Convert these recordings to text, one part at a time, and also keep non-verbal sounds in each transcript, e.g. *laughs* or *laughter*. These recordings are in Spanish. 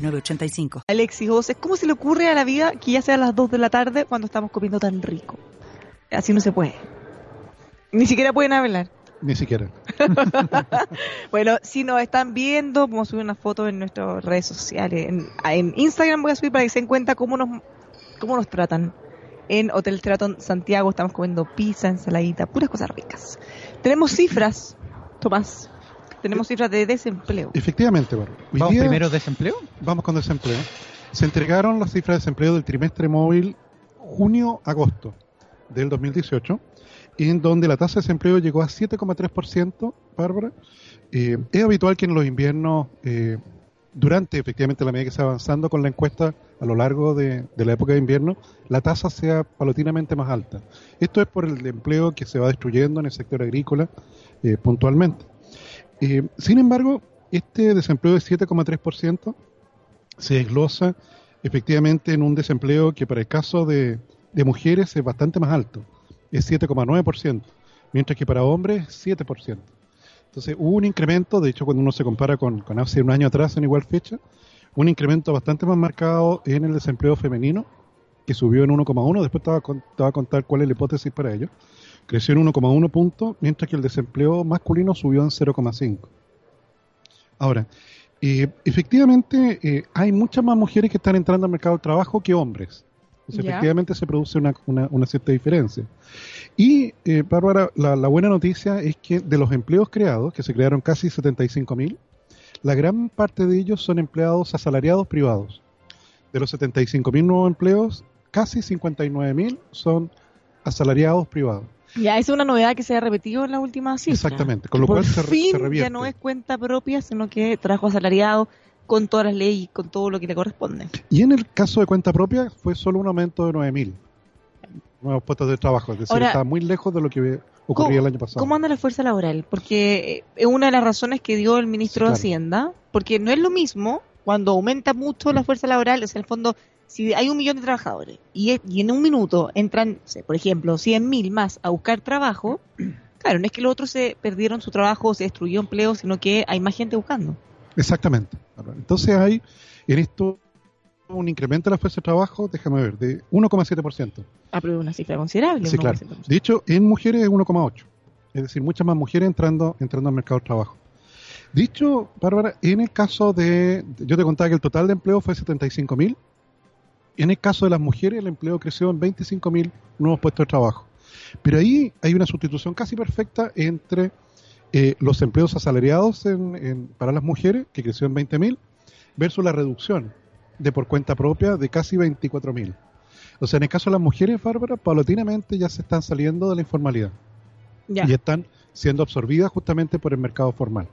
985. Alexis José, ¿cómo se le ocurre a la vida que ya sea a las 2 de la tarde cuando estamos comiendo tan rico? Así no se puede. Ni siquiera pueden hablar. Ni siquiera. *laughs* bueno, si nos están viendo, vamos a subir una foto en nuestras redes sociales. En, Instagram voy a subir para que se den cuenta cómo nos, cómo nos tratan. En Hotel Straton Santiago estamos comiendo pizza, ensaladita, puras cosas ricas. Tenemos cifras, Tomás. Tenemos cifras de desempleo. Efectivamente, ¿Vamos primero desempleo? Vamos con desempleo. Se entregaron las cifras de desempleo del trimestre móvil junio-agosto del 2018, en donde la tasa de desempleo llegó a 7,3%, Bárbara. Eh, es habitual que en los inviernos, eh, durante efectivamente la medida que se va avanzando con la encuesta a lo largo de, la época de invierno, la tasa sea palotinamente más alta. Esto es por el empleo que se va destruyendo en el sector agrícola eh, puntualmente. Eh, sin embargo, este desempleo de 7,3% se desglosa efectivamente en un desempleo que para el caso de, mujeres es bastante más alto, es 7,9%, mientras que para hombres 7%. Entonces hubo un incremento, de hecho cuando uno se compara con, hace un año atrás en igual fecha, un incremento bastante más marcado en el desempleo femenino, que subió en 1,1, después te voy, a, contar cuál es la hipótesis para ello, creció en 1,1 puntos, mientras que el desempleo masculino subió en 0,5. Ahora, eh, efectivamente eh, hay muchas más mujeres que están entrando al mercado del trabajo que hombres. efectivamente se produce una, cierta diferencia. Y, eh, Bárbara, la, la, buena noticia es que de los empleos creados, que se crearon casi 75 mil, la gran parte de ellos son empleados asalariados privados. De los 75 mil nuevos empleos, casi 59 mil son asalariados privados. Ya, es una novedad que se ha repetido en la última cifra. Exactamente, con lo cual se, fin, se ya no es cuenta propia, sino que trabajo asalariado con todas las leyes, con todo lo que le corresponde. Y en el caso de cuenta propia fue solo un aumento de 9.000 nuevos puestos de trabajo, es decir, está muy lejos de lo que ocurría el año pasado. ¿Cómo anda la fuerza laboral? Porque es una de las razones que dio el ministro de Hacienda, porque no es lo mismo cuando aumenta mucho la fuerza laboral, o sea, en el fondo si hay un millón de trabajadores y, en un minuto entran, por ejemplo, 100.000 más a buscar trabajo, *clears throat* claro, no es que los otros se perdieron su trabajo, se destruyó empleo, sino que hay más gente buscando. Exactamente. Entonces hay en esto un incremento de la fuerza de trabajo, déjame ver, de 1,7%. Ah, pero una cifra considerable. Sí, claro. De hecho, en mujeres es 1,8%. Es decir, muchas más mujeres entrando, entrando al mercado de trabajo. Dicho, Bárbara, en el caso de, yo te contaba que el total de empleo fue 75.000 en el caso de las mujeres, el empleo creció en 25.000 nuevos puestos de trabajo. Pero ahí hay una sustitución casi perfecta entre eh, los empleos asalariados para las mujeres, que creció en 20.000, versus la reducción de por cuenta propia de casi 24.000. O sea, en el caso de las mujeres, Bárbara, paulatinamente ya se están saliendo de la informalidad. Y están siendo absorbidas justamente por el mercado formal.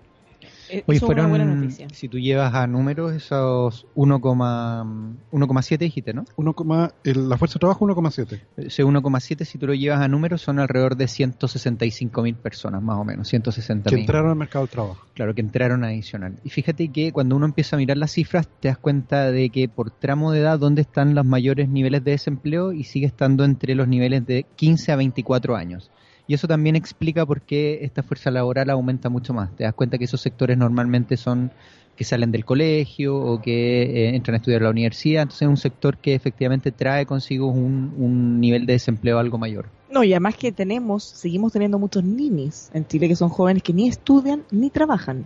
Eh, Oye, fueron, si tú llevas a números, esos 1,7 dijiste, ¿no? 1, la fuerza de trabajo 1,7. Ese 1,7 si tú lo llevas a números son alrededor de 165 mil personas, más o menos, 160 Que entraron al mercado del trabajo. Claro, que entraron adicional. Y fíjate que cuando uno empieza a mirar las cifras, te das cuenta de que por tramo de edad, ¿dónde están los mayores niveles de desempleo? Y sigue estando entre los niveles de 15 a 24 años. Y eso también explica por qué esta fuerza laboral aumenta mucho más. Te das cuenta que esos sectores normalmente son que salen del colegio o que eh, entran a estudiar a la universidad. Entonces es un sector que efectivamente trae consigo un, nivel de desempleo algo mayor. No, y además que tenemos, seguimos teniendo muchos ninis en Chile que son jóvenes que ni estudian ni trabajan.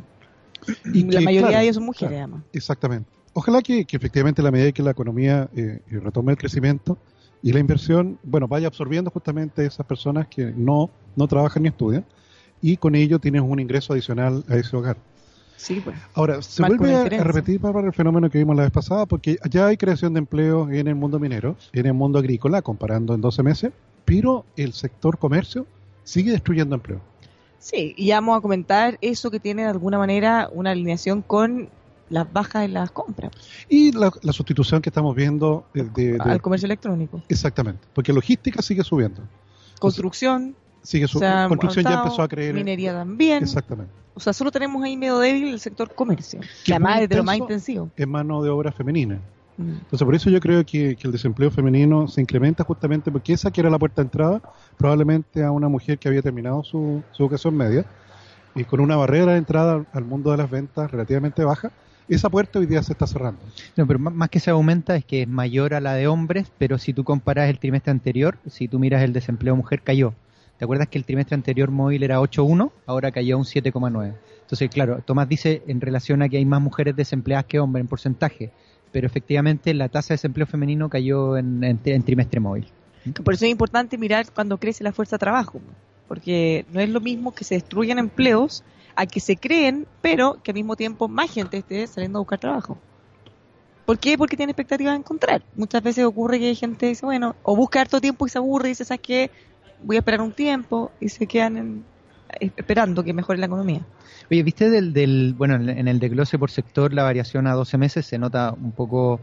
Y la mayoría de ellos son mujeres, además. Exactamente. Ojalá que, efectivamente la medida que la economía eh, retome el crecimiento, y la inversión, bueno, vaya absorbiendo justamente esas personas que no, no trabajan ni estudian y con ello tienes un ingreso adicional a ese hogar. Sí, pues. Ahora, se vuelve a, repetir para el fenómeno que vimos la vez pasada, porque ya hay creación de empleo en el mundo minero, en el mundo agrícola, comparando en 12 meses, pero el sector comercio sigue destruyendo empleo. Sí, y vamos a comentar eso que tiene de alguna manera una alineación con las bajas en las compras. Y la, sustitución que estamos viendo de, al comercio electrónico. Exactamente, porque logística sigue subiendo. Construcción. Sigue subiendo. Construcción ya empezó a creer. Minería también. Exactamente. O sea, solo tenemos ahí medio débil el sector comercio, que además es de lo más intensivo. Es mano de obra femenina. Mm. Entonces, por eso yo creo que, el desempleo femenino se incrementa justamente porque esa que era la puerta de entrada, probablemente a una mujer que había terminado su, su educación media y con una barrera de entrada al mundo de las ventas relativamente baja, esa puerta hoy día se está cerrando. No, pero más que se aumenta es que es mayor a la de hombres, pero si tú comparas el trimestre anterior, si tú miras el desempleo mujer, cayó. ¿Te acuerdas que el trimestre anterior móvil era 8.1? Ahora cayó a un 7.9. Entonces, claro, Tomás dice en relación a que hay más mujeres desempleadas que hombres en porcentaje, pero efectivamente la tasa de desempleo femenino cayó en, en trimestre móvil. Por eso es importante mirar cuando crece la fuerza de trabajo porque no es lo mismo que se destruyan empleos a que se creen, pero que al mismo tiempo más gente esté saliendo a buscar trabajo. ¿Por qué? Porque tiene expectativas de encontrar. Muchas veces ocurre que hay gente dice, bueno, o busca harto tiempo y se aburre y dice, ¿sabes qué? Voy a esperar un tiempo y se quedan esperando que mejore la economía. Oye, ¿viste del, del bueno, en el desglose por sector la variación a 12 meses? Se nota un poco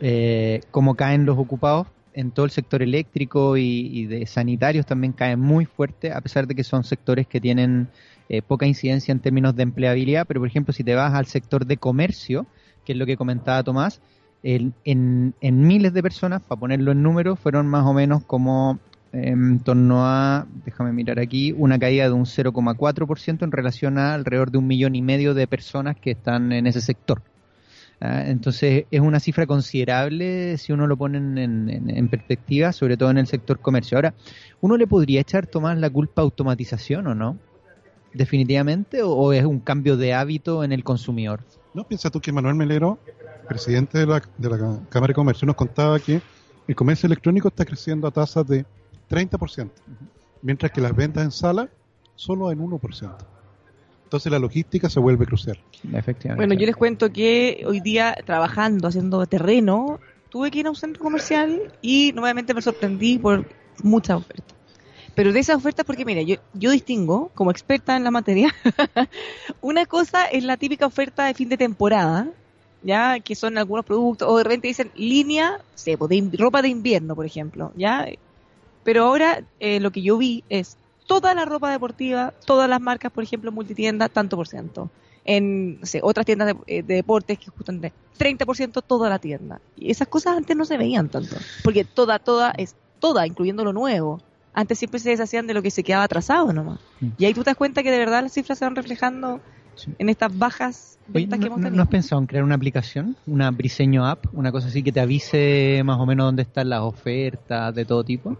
eh, cómo caen los ocupados en todo el sector eléctrico y, de sanitarios también caen muy fuerte, a pesar de que son sectores que tienen eh, poca incidencia en términos de empleabilidad, pero por ejemplo si te vas al sector de comercio, que es lo que comentaba Tomás, en, en, miles de personas, para ponerlo en números, fueron más o menos como en torno a, déjame mirar aquí, una caída de un 0,4% en relación a alrededor de un millón y medio de personas que están en ese sector. Ah, entonces es una cifra considerable si uno lo pone en, perspectiva, sobre todo en el sector comercio. Ahora, ¿uno le podría echar, Tomás, la culpa a automatización o no? ¿Definitivamente? ¿O, es un cambio de hábito en el consumidor? No, piensa tú que Manuel Melero, presidente de la, de la Cámara de Comercio, nos contaba que el comercio electrónico está creciendo a tasas de 30%, mientras que las ventas en sala solo en 1%. Entonces la logística se vuelve crucial. Efectivamente. Bueno, yo les cuento que hoy día trabajando, haciendo terreno, tuve que ir a un centro comercial y nuevamente me sorprendí por muchas ofertas. Pero de esas ofertas, porque mira, yo, yo distingo, como experta en la materia, *laughs* una cosa es la típica oferta de fin de temporada, ya que son algunos productos, o de repente dicen línea, sé, pues, de ropa de invierno, por ejemplo, ya. Pero ahora eh, lo que yo vi es toda la ropa deportiva, todas las marcas, por ejemplo, multitienda, tanto por ciento. En otras tiendas eh, de, deportes que justamente 30% toda la tienda. Y esas cosas antes no se veían tanto. Porque toda, toda es toda, incluyendo lo nuevo. Antes siempre se deshacían de lo que se quedaba atrasado nomás. Mm. Y ahí tú te das cuenta que de verdad las cifras se van reflejando en estas bajas ventas que hemos tenido. ¿No has pensado en crear una aplicación, una Briseño App, una cosa así que te avise más o menos dónde están las ofertas de todo tipo?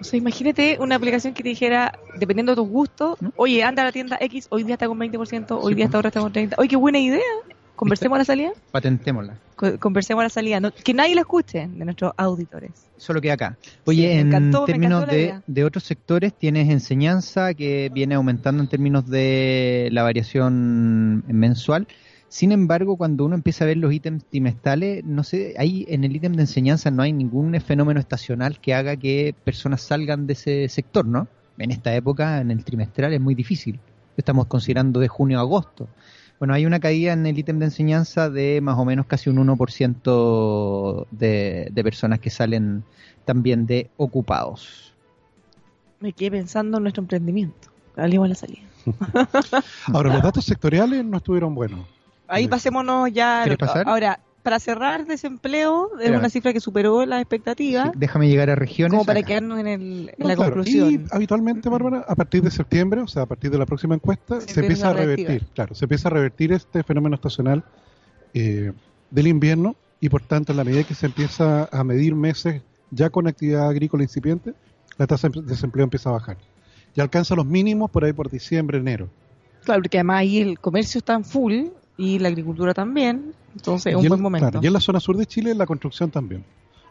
O sea, imagínate una aplicación que te dijera, dependiendo de tus gustos, oye, anda a la tienda X, hoy día está con 20%, hoy día está ahora está con 30%. Oye, qué buena idea. Conversemos a la salida. Patentémosla. conversemos a la salida. que nadie la escuche de nuestros auditores. Solo que acá. Oye, en términos de, de, otros sectores, tienes enseñanza que viene aumentando en términos de la variación mensual. Sin embargo, cuando uno empieza a ver los ítems trimestrales, no sé, ahí en el ítem de enseñanza no hay ningún fenómeno estacional que haga que personas salgan de ese sector, ¿no? En esta época, en el trimestral, es muy difícil. Estamos considerando de junio a agosto. Bueno, hay una caída en el ítem de enseñanza de más o menos casi un 1% de, de personas que salen también de ocupados. Me quedé pensando en nuestro emprendimiento. Salimos a la salida. *laughs* Ahora, los datos sectoriales no estuvieron buenos. Ahí pasémonos ya. Ahora, para cerrar desempleo, es una cifra que superó las expectativas. déjame llegar a regiones. Como para quedarnos en, el, la conclusión. Y habitualmente, Bárbara, a partir de septiembre, o sea, a partir de la próxima encuesta, se, empieza a revertir. Claro, se empieza a revertir este fenómeno estacional eh, del invierno y, por tanto, en la medida que se empieza a medir meses ya con actividad agrícola incipiente, la tasa de desempleo empieza a bajar. Y alcanza los mínimos por ahí por diciembre, enero. Claro, porque además ahí el comercio está en full y la agricultura también. Entonces es un buen momento. y en la zona sur de Chile la construcción también.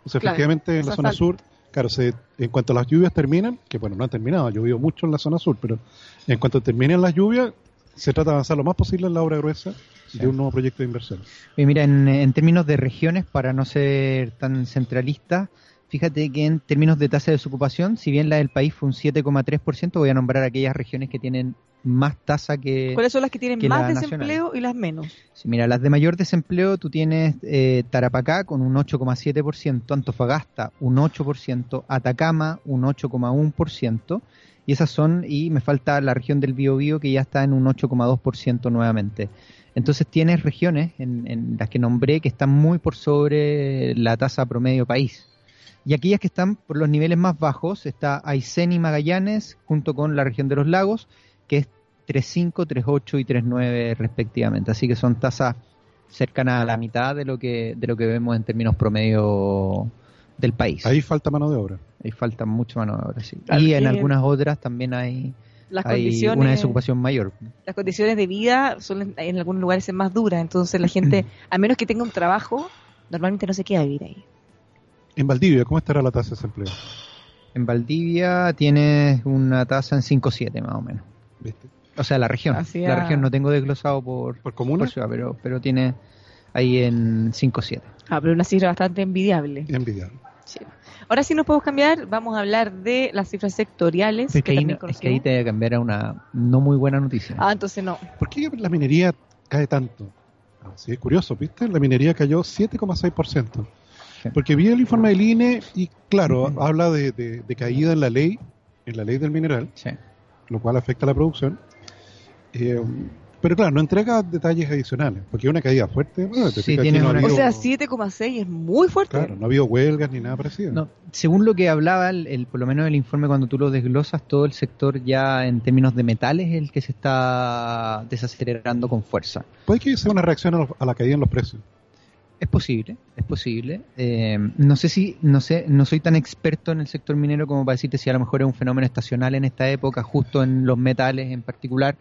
O sea, efectivamente en la zona sur, claro, se, en cuanto las lluvias terminan, que bueno, no han terminado, ha llovido mucho en la zona sur, pero en cuanto terminen las lluvias, se trata de avanzar lo más posible en la obra gruesa de un nuevo proyecto de inversión. Y mira, en, en términos de regiones, para no ser tan centralista, fíjate que en términos de tasa de desocupación, si bien la del país fue un 7,3%, voy a nombrar aquellas regiones que tienen más tasa que... ¿Cuáles son las que tienen que más desempleo y las menos? Sí, mira, las de mayor desempleo tú tienes eh, Tarapacá con un 8,7%, Antofagasta un 8%, Atacama un 8,1%, y esas son, y me falta la región del Biobío que ya está en un 8,2% nuevamente. Entonces tienes regiones en, en las que nombré que están muy por sobre la tasa promedio país. Y aquellas que están por los niveles más bajos está Aysén y Magallanes junto con la región de los lagos, que es 3.5, 3.8 y 3.9 respectivamente. Así que son tasas cercanas a la mitad de lo que de lo que vemos en términos promedio del país. Ahí falta mano de obra. Ahí falta mucha mano de obra, sí. Y en algunas otras también hay, Las hay condiciones, una desocupación mayor. las condiciones de vida suelen en algunos lugares ser más duras, entonces la gente, *laughs* a menos que tenga un trabajo, normalmente no se queda a vivir ahí. En Valdivia, ¿cómo estará la tasa de desempleo? En Valdivia tienes una tasa en 5.7 más o menos. ¿Viste? O sea, la región. La región no tengo desglosado por, ¿Por comuna? por ciudad, pero, pero tiene ahí en 5.7. Ah, pero una cifra bastante envidiable. Envidiable. Sí. Ahora sí nos podemos cambiar, vamos a hablar de las cifras sectoriales. Es que que, ahí, no- es que ahí te voy a cambiar a una no muy buena noticia. Ah, entonces no. ¿Por qué la minería cae tanto? Ah, Sí, es curioso, ¿viste? La minería cayó 7,6%. Sí. Porque vi el informe del INE y, claro, habla de, de- de caída en la ley, en la ley del mineral, Sí. Lo cual afecta a la producción. Eh, pero claro, no entrega detalles adicionales, porque es una caída fuerte. Bueno, te Sí, tienes no O sea, 7,6 es muy fuerte. Claro, no ha habido huelgas ni nada parecido. No, según lo que hablaba, el, el- por lo menos el informe, cuando tú lo desglosas, todo el sector ya en términos de metales es el que se está desacelerando con fuerza. Puede que sea una reacción a, los- a la caída en los precios. Es posible, es posible. Eh, no sé si, no sé, no soy tan experto en el sector minero como para decirte si a lo mejor es un fenómeno estacional en esta época, justo en los metales en particular.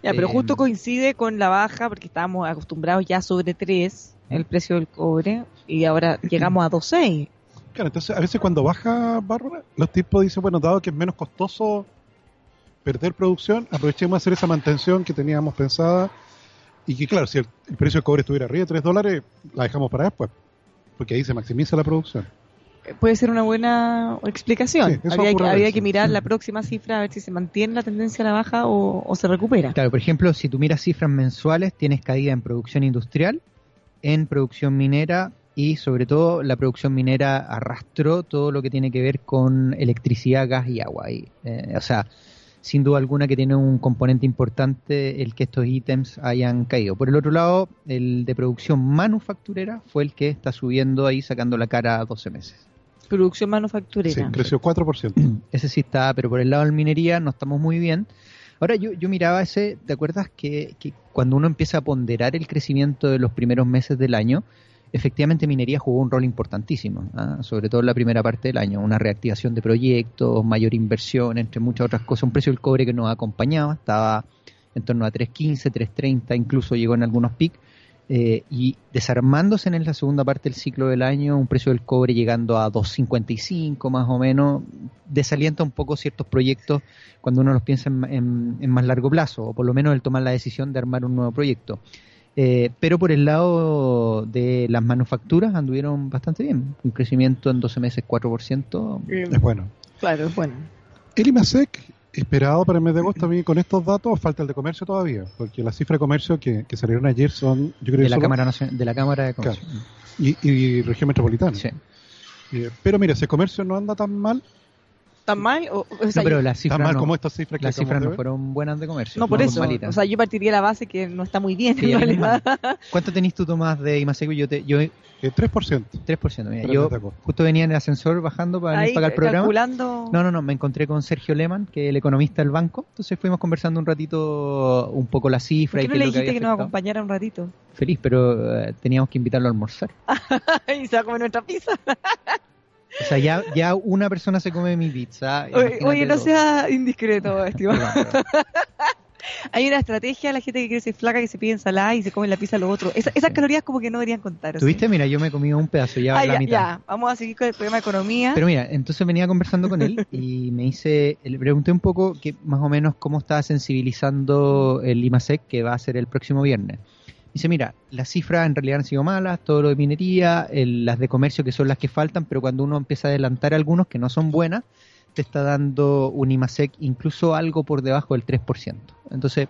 Ya, pero Eh, justo coincide con la baja, porque estábamos acostumbrados ya sobre 3 el precio del cobre, y ahora *clears throat* llegamos a 2,6. Claro, entonces a veces cuando baja Bárbara, los tipos dicen, bueno, dado que es menos costoso perder producción, aprovechemos de hacer esa mantención que teníamos pensada y que claro, si el, el precio del cobre estuviera arriba de 3 dólares, la dejamos para después, porque ahí se maximiza la producción. Puede ser una buena explicación. Sí, habría, que, habría mirar la próxima cifra a ver si se mantiene la tendencia a la baja o, o se recupera. Claro, por ejemplo, si tú miras cifras mensuales, tienes caída en producción industrial, en producción minera y sobre todo la producción minera arrastró todo lo que tiene que ver con electricidad, gas y agua. Y, eh, o sea, sin duda alguna que tiene un componente importante el que estos ítems hayan caído. Por el otro lado, el de producción manufacturera fue el que está subiendo ahí, sacando la cara a 12 meses. Producción Sí, manufacturera. creció 4%. *clears throat* Ese sí está, pero por el lado de minería no estamos muy bien. Ahora yo, yo miraba ese, ¿te acuerdas que, que cuando uno empieza a ponderar el crecimiento de los primeros meses del año, efectivamente minería jugó un rol importantísimo, ¿ah? sobre todo en la primera parte del año, una reactivación de proyectos, mayor inversión, entre muchas otras cosas, un precio del cobre que nos acompañaba, estaba en torno a 3.15, 3.30, incluso llegó en algunos picos, eh, y desarmándose en la segunda parte del ciclo del año, un precio del cobre llegando a 2.55 más o menos, desalienta un poco ciertos proyectos cuando uno los piensa en, más largo plazo, o por lo menos el tomar la decisión de armar un nuevo proyecto. Eh, pero por el lado de las manufacturas anduvieron bastante bien, un crecimiento en 12 meses 4%. Eh, Es bueno. claro, es bueno. El IMASEC, esperado para el mes de agosto, a mí con estos datos falta el de comercio todavía, porque las cifras de comercio que, que salieron ayer son, yo creo que De la, solo- Cámara de la Cámara de Comercio. y, y región metropolitana. Sí. Eh, pero mira, ese comercio no anda tan mal, ¿Tan mal? O, o sea, No, pero las tan cifras, mal no, como estas cifras que las cifras no fueron buenas de comercio. no, por eso. malitas. O sea, yo partiría la base que no está muy bien, Sí, en realidad. ¿Cuánto tenés tú, Tomás, de Imaseco? Yo, te, yo Eh, 3%. 3%. Mira, Pero yo justo venía en el ascensor bajando para venir acá el programa. calculando. No, no, no, me encontré con Sergio Lehmann, que es el economista del banco. Entonces fuimos conversando un ratito un poco la ¿Por cifra qué y no qué le que dijiste había que nos acompañara un ratito? Feliz, pero eh, teníamos que invitarlo a almorzar. *laughs* y se va a comer nuestra pizza. O sea, ya, ya una persona se come mi pizza. Oye, no dos. sea indiscreto, estimado. *laughs* Hay una estrategia, la gente que quiere ser flaca, que se pide ensalada y se come la pizza lo otro. Esa- esas calorías como que no deberían contar. ¿Tuviste? Mira, yo me comí un pedazo, ya Ah, la ya, mitad. ya. Vamos a seguir con el programa de economía. Pero mira, entonces venía conversando con él y me hice, le pregunté un poco que más o menos cómo estaba sensibilizando el IMASEC que va a ser el próximo viernes. Dice, mira, las cifras en realidad han sido malas, todo lo de minería, las de comercio que son las que faltan, pero cuando uno empieza a adelantar algunos que no son buenas, te está dando un IMASEC incluso algo por debajo del 3%. Entonces,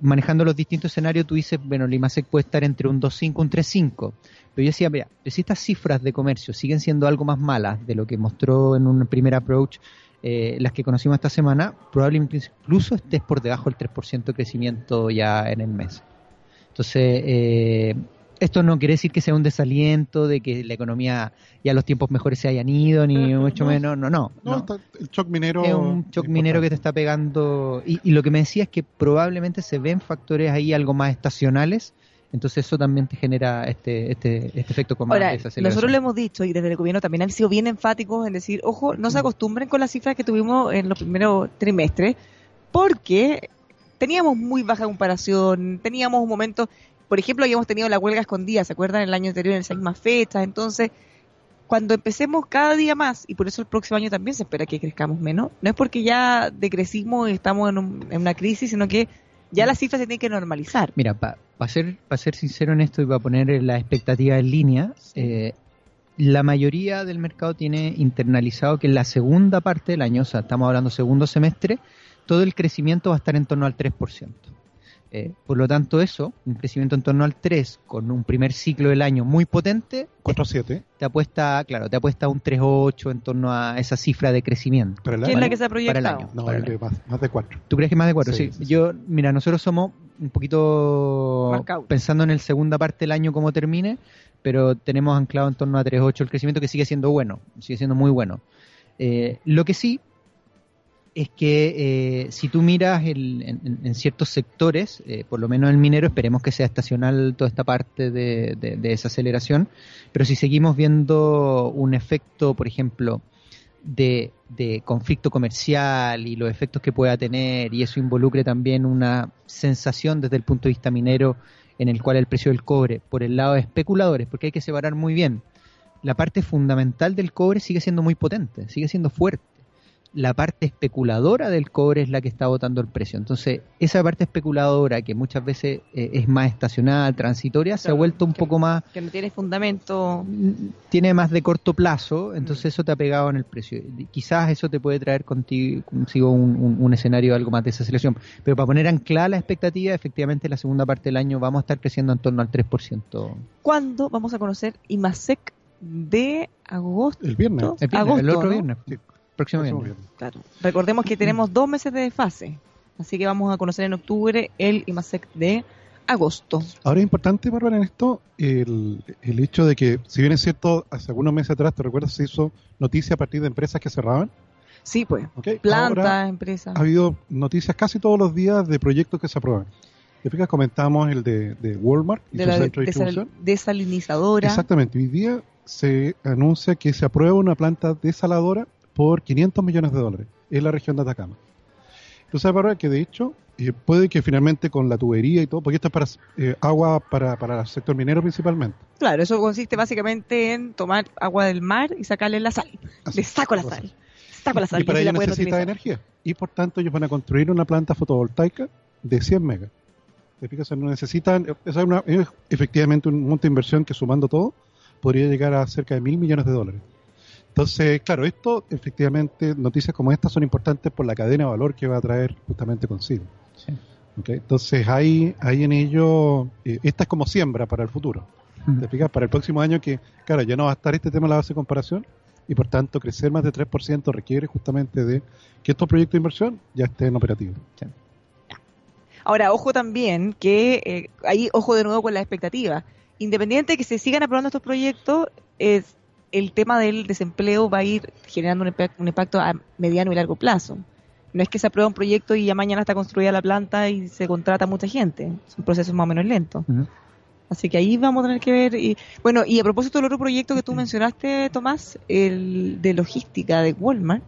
manejando los distintos escenarios, tú dices, bueno, el IMASEC puede estar entre un 2.5 y un 3.5. Pero yo decía, mira, si estas cifras de comercio siguen siendo algo más malas de lo que mostró en un primer approach eh, las que conocimos esta semana, probablemente incluso estés por debajo del 3% de crecimiento ya en el mes. Entonces, eh, esto no quiere decir que sea un desaliento, de que la economía ya los tiempos mejores se hayan ido, ni mucho menos, no, no. No, el shock minero. Es un shock minero que te está pegando. Y, y, lo que me decía es que probablemente se ven factores ahí algo más estacionales entonces eso también te genera este, este, este efecto común. Ahora, nosotros lo hemos dicho y desde el gobierno también han sido bien enfáticos en decir, ojo, no se acostumbren con las cifras que tuvimos en los primeros trimestres, porque teníamos muy baja comparación, teníamos un momento, por ejemplo, habíamos tenido la huelga escondida, ¿se acuerdan? El año anterior en esa misma fecha, entonces cuando empecemos cada día más, y por eso el próximo año también se espera que crezcamos menos, no es porque ya decrecimos y estamos en, en una crisis, sino que ya las cifras se tienen que normalizar. Mira, para ser, ser sincero en esto y para poner la expectativa en línea, eh, la mayoría del mercado tiene internalizado que en la segunda parte del año, o sea, estamos hablando segundo semestre, todo el crecimiento va a estar en torno al 3%. Eh, por lo tanto, eso, un crecimiento en torno al 3 con un primer ciclo del año muy potente. 4-7. Te apuesta, claro, te apuesta un 3-8 en torno a esa cifra de crecimiento. ¿Qué es la que se ha proyectado? Para el año. No, Más, de 4. ¿Tú crees que más de 4? Sí, Yo, mira, nosotros somos un poquito pensando en el segunda parte del año cómo termine, pero tenemos anclado en torno a 3-8 el crecimiento que sigue siendo bueno, sigue siendo muy bueno. Eh, lo que sí es que eh, si tú miras en, ciertos sectores, eh, por lo menos el minero, esperemos que sea estacional toda esta parte de, esa aceleración, pero si seguimos viendo un efecto, por ejemplo, de, conflicto comercial y los efectos que pueda tener, y eso involucre también una sensación desde el punto de vista minero en el cual el precio del cobre, por el lado de especuladores, porque hay que separar muy bien, la parte fundamental del cobre sigue siendo muy potente, sigue siendo fuerte la parte especuladora del cobre es la que está botando el precio. Entonces, esa parte especuladora que muchas veces eh, es más estacional, transitoria, se ha vuelto un poco más... Que no tiene fundamento. Mm, tiene más de corto plazo, entonces mm. eso te ha pegado en el precio. Quizás eso te puede traer contigo, consigo un, un, escenario algo más de desaceleración. Pero para poner anclada la expectativa, efectivamente, la segunda parte del año vamos a estar creciendo en torno al 3%. ¿Cuándo vamos a conocer IMASEC de agosto? El viernes. El, otro viernes. Claro. Recordemos que tenemos dos meses de fase, así que vamos a conocer en octubre el IMASEC de agosto. Ahora es importante, Bárbara, en esto, el, el, hecho de que, si bien es cierto, hace algunos meses atrás, ¿te recuerdas? Se hizo noticia a partir de empresas que cerraban. Sí, pues. Plantas, empresas. Ha habido noticias casi todos los días de proyectos que se aprueban. ¿Te fijas? Comentamos el de, de Walmart y de la centro de desalinizadora. Exactamente. Hoy día se anuncia que se aprueba una planta desaladora por 500 millones de dólares en la región de Atacama. Sabes, Bárbara, que de hecho eh, puede que finalmente con la tubería y todo, porque esto es para eh, agua para, para el sector minero principalmente. Claro, eso consiste básicamente en tomar agua del mar y sacarle la sal. Le saco la sal. Saco la sal. Y para ello necesita energía. Y por tanto ellos van a construir una planta fotovoltaica de 100 megas. ¿Te fijas? no necesitan, es, una, es efectivamente un monto de inversión que sumando todo podría llegar a cerca de mil millones de dólares. Entonces, claro, esto efectivamente, noticias como estas son importantes por la cadena de valor que va a traer justamente consigo. Entonces, hay, hay en ello, eh, esta es como siembra para el futuro. ¿Te fijas? Para el próximo año que, claro, ya no va a estar este tema de la base de comparación y por tanto crecer más de 3% requiere justamente de que estos proyectos de inversión ya estén operativos. Ahora, ojo también que eh, ahí, ojo de nuevo con la expectativa. Independiente de que se sigan aprobando estos proyectos, es el tema del desempleo va a ir generando un, impacto a mediano y largo plazo. No es que se apruebe un proyecto y ya mañana está construida la planta y se contrata mucha gente. Son procesos más o menos lentos. Así que ahí vamos a tener que ver. Y, bueno, y a propósito del otro proyecto que tú mencionaste, Tomás, el de logística de Walmart.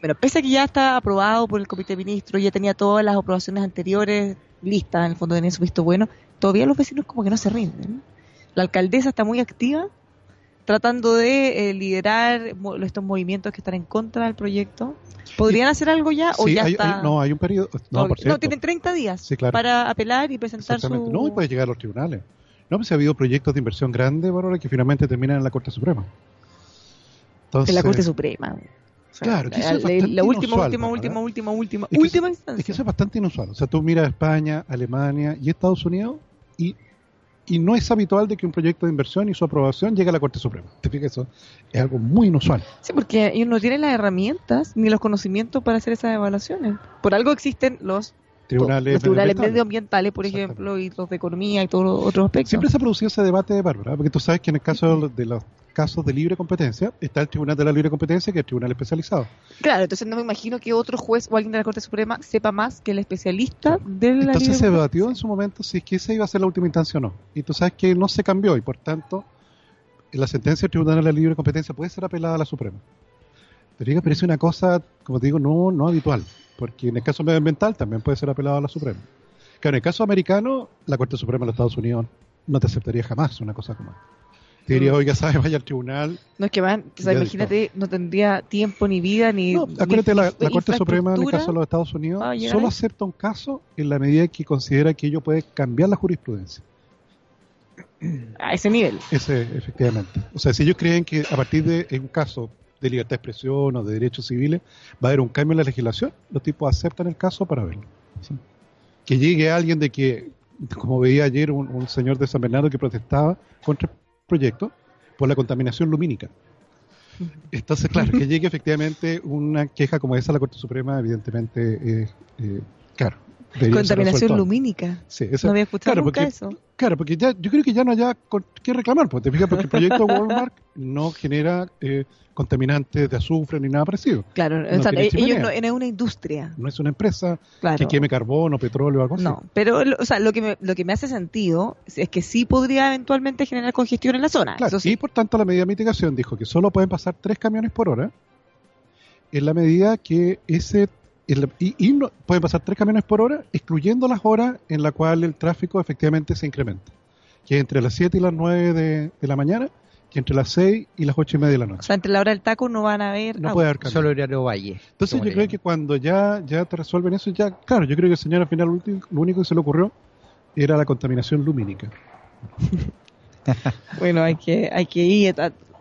Bueno, pese a que ya está aprobado por el Comité de Ministros, ya tenía todas las aprobaciones anteriores listas, en el fondo tenían su visto bueno, todavía los vecinos como que no se rinden. La alcaldesa está muy activa, tratando de eh, liderar estos movimientos que están en contra del proyecto. ¿Podrían hacer algo ya o ya está? no, hay un periodo. No, no tienen 30 días para apelar y presentar su. No, y puede llegar a los tribunales. No, pues ha habido proyectos de inversión grandes, bueno, que finalmente terminan en la Corte Suprema. en la Corte Suprema. Claro, que la, eso es la- bastante la última, inusual, última, última, última, última, última eso- instancia. Es que eso es bastante inusual. O sea, tú miras España, Alemania y Estados Unidos y, y no es habitual de que un proyecto de inversión y su aprobación llegue a la Corte Suprema. ¿Te fijas? Eso es algo muy inusual. Sí, porque ellos no tienen las herramientas ni los conocimientos para hacer esas evaluaciones. Por algo existen los Tribunales, los tribunales medioambientales. por ejemplo, y los de economía y todos los otros aspectos. Siempre se ha producido ese debate, Bárbara, porque tú sabes que en el caso de los casos de libre competencia está el Tribunal de la Libre Competencia, que es el tribunal especializado. Claro, entonces no me imagino que otro juez o alguien de la Corte Suprema sepa más que el especialista de la Entonces libre se debatió en su momento si es que esa iba a ser la última instancia o no. Y tú sabes que no se cambió y por tanto la sentencia del Tribunal de la Libre Competencia puede ser apelada a la Suprema. Pero diga, parece una cosa, como te digo, no, no habitual, porque en el caso medioambiental también puede ser apelado a la Suprema. Que en el caso americano, la Corte Suprema de los Estados Unidos no te aceptaría jamás una cosa como esa. Te diría, Mm. oiga, ¿sabes? Vaya al tribunal. No es que van, o sea, Ya imagínate, no tendría tiempo ni vida ni. No, ni acuérdate, la, Corte Suprema, en el caso de los Estados Unidos, solo acepta un caso en la medida que considera que ello puede cambiar la jurisprudencia. A ese nivel. Ese, efectivamente. O sea, si ellos creen que a partir de un caso de libertad de expresión o de derechos civiles va a haber un cambio en la legislación, los tipos aceptan el caso para verlo. ¿sí? Que llegue alguien de que, como veía ayer un, un señor de San Bernardo que protestaba contra proyecto por la contaminación lumínica. Entonces, claro, que *laughs* llegue efectivamente una queja como esa a la Corte Suprema, evidentemente, eh, eh, claro. Contaminación lumínica. Sí, esa- No había escuchado claro, nunca porque- eso. Claro, porque ya, yo creo que ya no haya que reclamar, pues, te fijas, porque el proyecto *laughs* Walmart no genera eh, contaminantes de azufre ni nada parecido. Claro, no o sea, tiene ellos no, es una industria. No es una empresa Claro. que queme carbón o petróleo o algo así. No, pero lo- o sea, lo que me, lo que me hace sentido es que sí podría eventualmente generar congestión en la zona. Claro, Eso sí. y por tanto la medida de mitigación dijo que solo pueden pasar tres camiones por hora en la medida que ese y, y no- pueden pasar tres camiones por hora excluyendo las horas en la cual el tráfico efectivamente se incrementa que es entre las 7 y las 9 de, de la mañana que entre las 6 y las 8 y media de la O noche sea, entre la hora del taco no van a haber. no puede haber camiones Solo horario valle. Entonces yo creo llaman. que cuando ya, ya te resuelven eso, ya, claro, yo creo que el señor al final lo único que se le ocurrió era la contaminación lumínica. *laughs* Bueno, hay que, hay que ir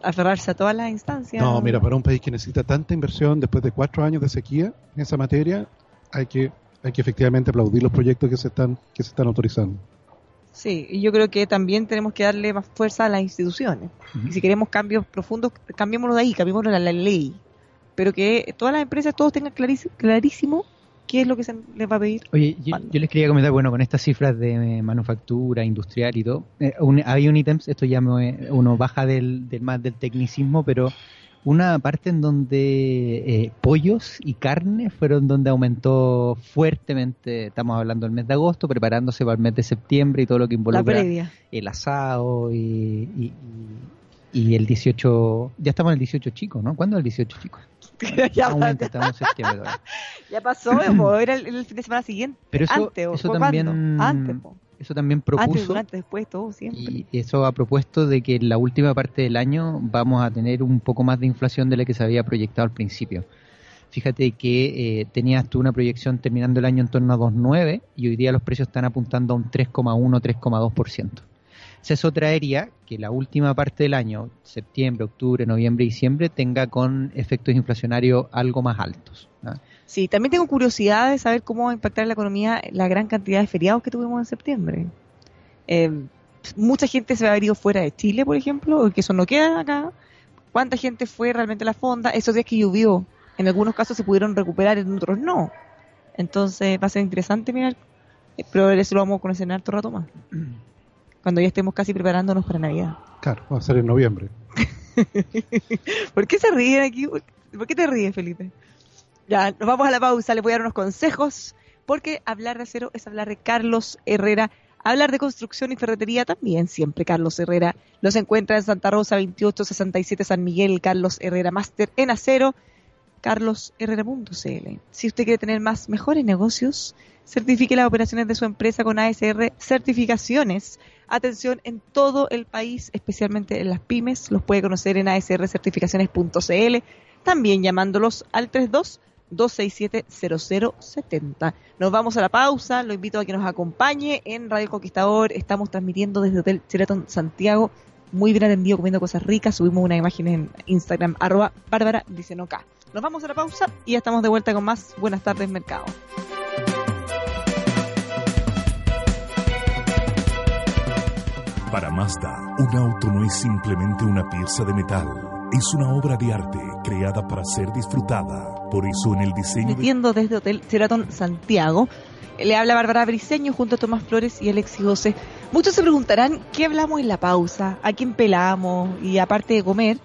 aferrarse a todas las instancias. No, mira, para un país que necesita tanta inversión después de cuatro años de sequía en esa materia, hay que, hay que efectivamente aplaudir los proyectos que se están, que se están autorizando. Sí, y yo creo que también tenemos que darle más fuerza a las instituciones. Y si queremos cambios profundos, cambiémoslo de ahí, cambiémoslo a la ley. Pero que todas las empresas, todos tengan clarísimo, clarísimo qué es lo que se les va a pedir. Oye, yo, les quería comentar, bueno, con estas cifras de eh, manufactura, industrial y todo, eh, un- hay un ítem, esto ya me- uno baja del, del más del tecnicismo, pero una parte en donde eh, pollos y carne fueron donde aumentó fuertemente, estamos hablando del mes de agosto, preparándose para el mes de septiembre y todo lo que involucra el asado y, y, y- y el 18, ya estamos en el 18 chico, ¿no? ¿Cuándo es el 18 chico? *laughs* ya, Aumenta, estamos en septiembre todavía. *laughs* ya pasó, po, era el, el fin de semana siguiente. Pero eso, antes, ¿o eso también? Antes, po. eso también Antes, propuso durante, después, todo, siempre. y eso ha propuesto de que en la última parte del año vamos a tener un poco más de inflación de la que se había proyectado al principio. Fíjate que eh, tenías tú una proyección terminando el año en torno a 2,9 y hoy día los precios están apuntando a un 3,1, 3,2%. Traería que la última parte del año, septiembre, octubre, noviembre diciembre, tenga con efectos inflacionarios algo más altos. Sí, también tengo curiosidad de saber cómo va a impactar la economía la gran cantidad de feriados que tuvimos en septiembre. Eh, mucha gente se va a haber ido fuera de Chile, por ejemplo, que eso no queda acá. ¿Cuánta gente fue realmente a la fonda? Esos días que llovió, en algunos casos se pudieron recuperar, en otros no. Entonces va a ser interesante mirar, eh, pero eso lo vamos a conocer en harto rato más. *clears throat* Cuando ya estemos casi preparándonos para Navidad. Claro, va a ser en noviembre. *laughs* ¿Por qué se ríen aquí? ¿Por qué te ríes, Felipe? Ya, nos vamos a la pausa, les voy a dar unos consejos, porque hablar de acero es hablar de Carlos Herrera. Hablar de construcción y ferretería también, siempre Carlos Herrera. Los encuentra en Santa Rosa 2867 San Miguel, Carlos Herrera Máster en acero, carlosherrera.cl. Si usted quiere tener más mejores negocios, certifique las operaciones de su empresa con ASR Certificaciones. Atención en todo el país, especialmente en las pymes, los puede conocer en asrcertificaciones.cl, también llamándolos al 32 267-0070. Nos vamos a la pausa, lo invito a que nos acompañe en Radio Conquistador, estamos transmitiendo desde Hotel Sheraton Santiago muy bien atendido comiendo cosas ricas. Subimos una imagen en Instagram, arroba Bárbara dice no K. Nos vamos a la pausa y ya estamos de vuelta con más Buenas tardes, Mercado. Para Mazda, un auto no es simplemente una pieza de metal. Es una obra de arte creada para ser disfrutada. Por eso en el diseño... de- Metiendo desde Hotel Sheraton Santiago. Le habla Bárbara Briseño junto a Tomás Flores y Alexi José. Muchos se preguntarán qué hablamos en la pausa, a quién pelamos y aparte de comer,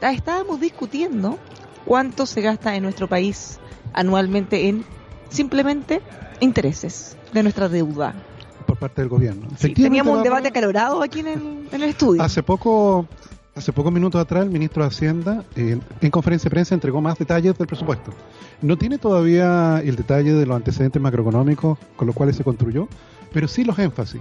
estábamos discutiendo cuánto se gasta en nuestro país anualmente en simplemente intereses de nuestra deuda. Parte del gobierno. Sí, teníamos un debate acalorado aquí en el, en el estudio. Hace poco, hace pocos minutos atrás, el ministro de Hacienda, eh, en conferencia de prensa, entregó más detalles del presupuesto. No tiene todavía el detalle de los antecedentes macroeconómicos con los cuales se construyó, pero sí los énfasis.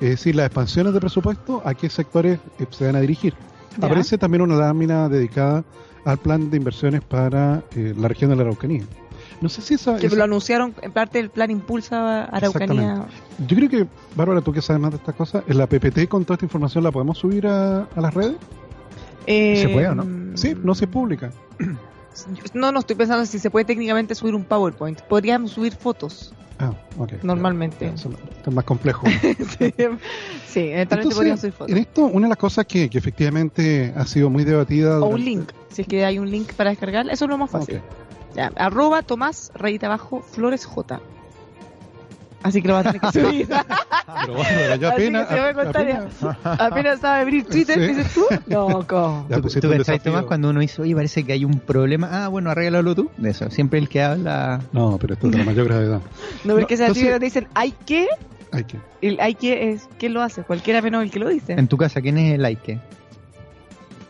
Es decir, las expansiones de presupuesto, a qué sectores eh, se van a dirigir. Ya. Aparece también una lámina dedicada al plan de inversiones para eh, la región de la Araucanía. No sé si esa, que esa- lo anunciaron en parte del plan Impulsa Araucanía. Yo creo que, Bárbara, tú que sabes más de estas cosas, en la PPT con toda esta información la podemos subir a, a las redes. Eh, ¿Se puede o no? Sí, no se publica. No, no estoy pensando si se puede técnicamente subir un PowerPoint. Podríamos subir fotos Ah, ok. normalmente. Eso esto es más complejo. *laughs* sí, sí, eventualmente podríamos subir fotos. en esto, una de las cosas que, que efectivamente ha sido muy debatida. O un link. Si es que hay un link para descargar, eso es lo más fácil. Ok. Ya, arroba Tomás, rayita abajo, Flores J. Así que lo va a tener que subir. *laughs* Pero ya Así apenas. que se va a contar ya. apenas- Apenas sabe abrir Twitter, Sí. dices tú. *laughs* No, ¿cómo? Ya ¿Tú, pusiste. Tomás, cuando uno dice, oye, parece que hay un problema? Ah, bueno, arréglalo tú. De eso, siempre el que habla... No, pero esto es de la mayor gravedad. *laughs* No, porque No, entonces- te dicen, hay que, Hay que. el hay que es, ¿quién lo hace? Cualquiera menos el que lo dice. En tu casa, ¿quién es el like?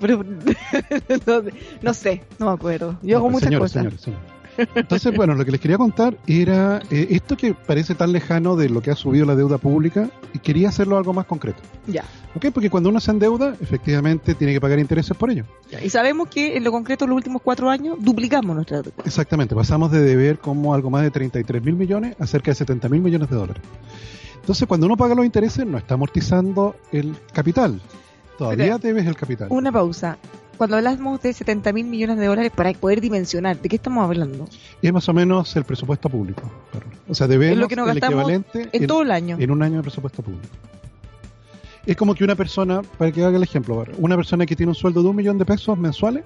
Pero, *laughs* no, no sé, no me acuerdo. Yo hago No, muchas señores, cosas. señores, señores. Entonces, bueno, lo que les quería contar era eh, esto que parece tan lejano de lo que ha subido la deuda pública y quería hacerlo algo más concreto. Ya. ¿Ok? Porque cuando uno se endeuda, efectivamente tiene que pagar intereses por ello. Y sabemos que en lo concreto, en los últimos cuatro años, duplicamos nuestra deuda. Exactamente, pasamos de deber como algo más de 33 mil millones a cerca de 70 mil millones de dólares. Entonces, cuando uno paga los intereses, no está amortizando el capital. Todavía debes el capital. Una pausa. Cuando hablamos de 70 mil millones de dólares para poder dimensionar, ¿de qué estamos hablando? Es más o menos el presupuesto público. O sea, debemos Es lo que nos el equivalente En todo el año. en un año de presupuesto público. Es como que una persona, para que haga el ejemplo, una persona que tiene un sueldo de un millón de pesos mensuales,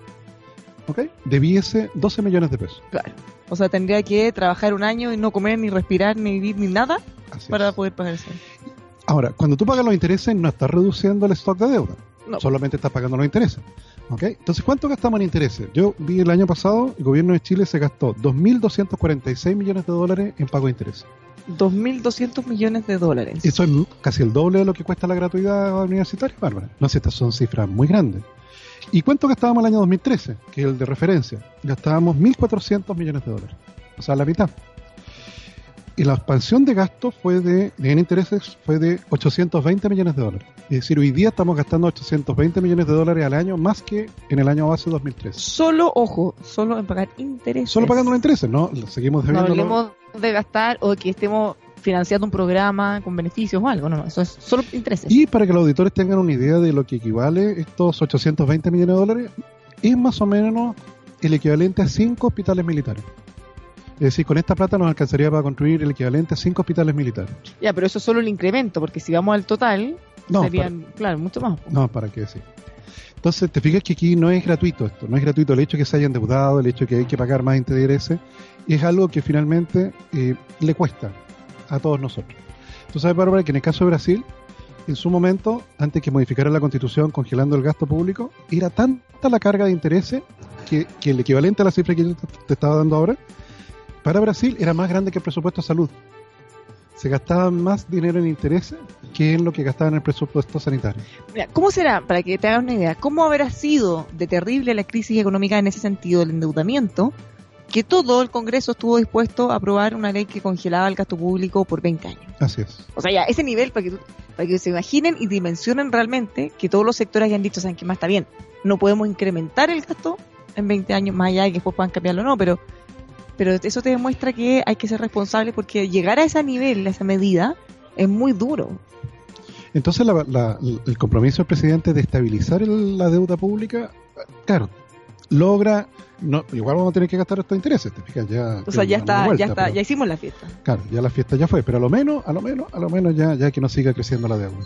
¿ok? Debiese 12 millones de pesos. Claro. O sea, tendría que trabajar un año y no comer, ni respirar, ni vivir, ni nada Así para es. poder pagar eso. Ahora, cuando tú pagas los intereses, no estás reduciendo el stock de deuda. No. Solamente estás pagando los intereses. ¿ok? Entonces, ¿cuánto gastamos en intereses? Yo vi el año pasado, el gobierno de Chile se gastó 2.246 millones de dólares en pago de intereses. 2.200 millones de dólares. Eso es casi el doble de lo que cuesta la gratuidad universitaria, Bárbara. No sé, estas son cifras muy grandes. ¿Y cuánto gastábamos el año 2013, que es el de referencia? Gastábamos 1.400 millones de dólares. O sea, la mitad. Y la expansión de gastos fue de, de en intereses fue de 820 millones de dólares. Es decir, hoy día estamos gastando 820 millones de dólares al año más que en el año base 2013. Solo, ojo, solo en pagar intereses. Solo pagando los intereses, ¿no? Seguimos No debiendo. hablemos de gastar o que estemos financiando un programa con beneficios o algo, no, eso es solo intereses. Y para que los auditores tengan una idea de lo que equivale estos 820 millones de dólares, es más o menos el equivalente a cinco hospitales militares. Es decir, con esta plata nos alcanzaría para construir el equivalente a cinco hospitales militares. Ya, pero eso es solo el incremento, porque si vamos al total, No, serían, claro, mucho más. no, para qué decir. Entonces, te fijas que aquí no es gratuito esto, no es gratuito el hecho que se hayan endeudado, el hecho que hay que pagar más intereses, es algo que finalmente eh, le cuesta a todos nosotros. Tú sabes, Bárbara, que en el caso de Brasil, en su momento, antes que modificara la constitución congelando el gasto público, era tanta la carga de intereses que, que el equivalente a la cifra que yo te, te estaba dando ahora, para Brasil era más grande que el presupuesto de salud. Se gastaba más dinero en intereses que en lo que gastaban en el presupuesto sanitario. Mira, ¿cómo será, para que te hagas una idea, cómo habrá sido de terrible la crisis económica en ese sentido del endeudamiento, que todo el Congreso estuvo dispuesto a aprobar una ley que congelaba el gasto público por 20 años? Así es. O sea, ya, ese nivel, para que, para que se imaginen y dimensionen realmente que todos los sectores hayan dicho, ¿saben qué más está bien? No podemos incrementar el gasto en 20 años más allá de que después puedan cambiarlo o no, pero, pero eso te demuestra que hay que ser responsable porque llegar a ese nivel, a esa medida, es muy duro. Entonces el compromiso del presidente de estabilizar la deuda pública, claro, logra no, igual vamos a tener que gastar estos intereses, te fijas, ya. O sea, ya está, ya está, ya hicimos la fiesta. Claro, ya la fiesta ya fue, pero a lo menos, a lo menos, a lo menos ya, ya que no siga creciendo la deuda.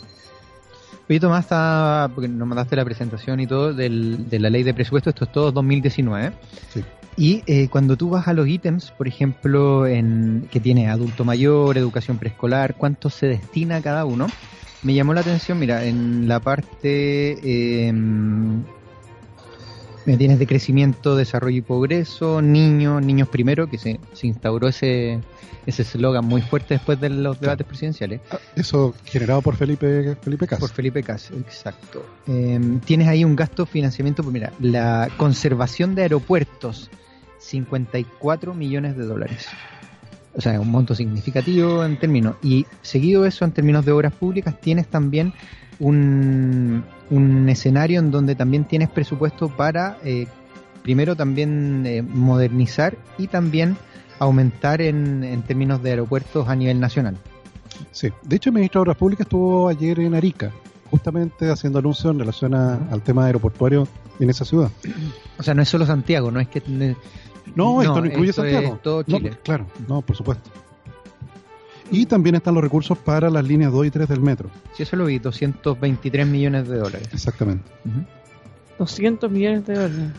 Oye, Tomás, está, porque nos mandaste la presentación y todo del, de la ley de presupuesto, esto es todo 2019. Sí. Y eh, cuando tú vas a los ítems, por ejemplo, en que tiene adulto mayor, educación preescolar, cuánto se destina a cada uno, me llamó la atención, mira, en la parte eh, tienes de crecimiento, desarrollo y progreso, niños, niños primero, que se, se instauró ese ese eslogan muy fuerte después de los debates presidenciales. Ah, eso generado por Felipe Felipe Cas. Por Felipe Cas, exacto. Em, tienes ahí un gasto financiamiento, pues mira, la conservación de aeropuertos, 54 millones de dólares. O sea, un monto significativo en términos. Y seguido eso, en términos de obras públicas, tienes también un, un escenario en donde también tienes presupuesto para, eh, primero también eh, modernizar y también aumentar en, en, términos de aeropuertos a nivel nacional. Sí, de hecho el ministro de Obras Públicas estuvo ayer en Arica, justamente haciendo anuncio en relación al tema aeroportuario en esa ciudad. O sea, no es solo Santiago, no es que... No, esto no incluye Santiago. todo Chile. claro, no, por supuesto. Y también están los recursos para las líneas 2 y 3 del metro. Sí, eso lo vi, 223 millones de dólares. Exactamente. 200 millones de dólares.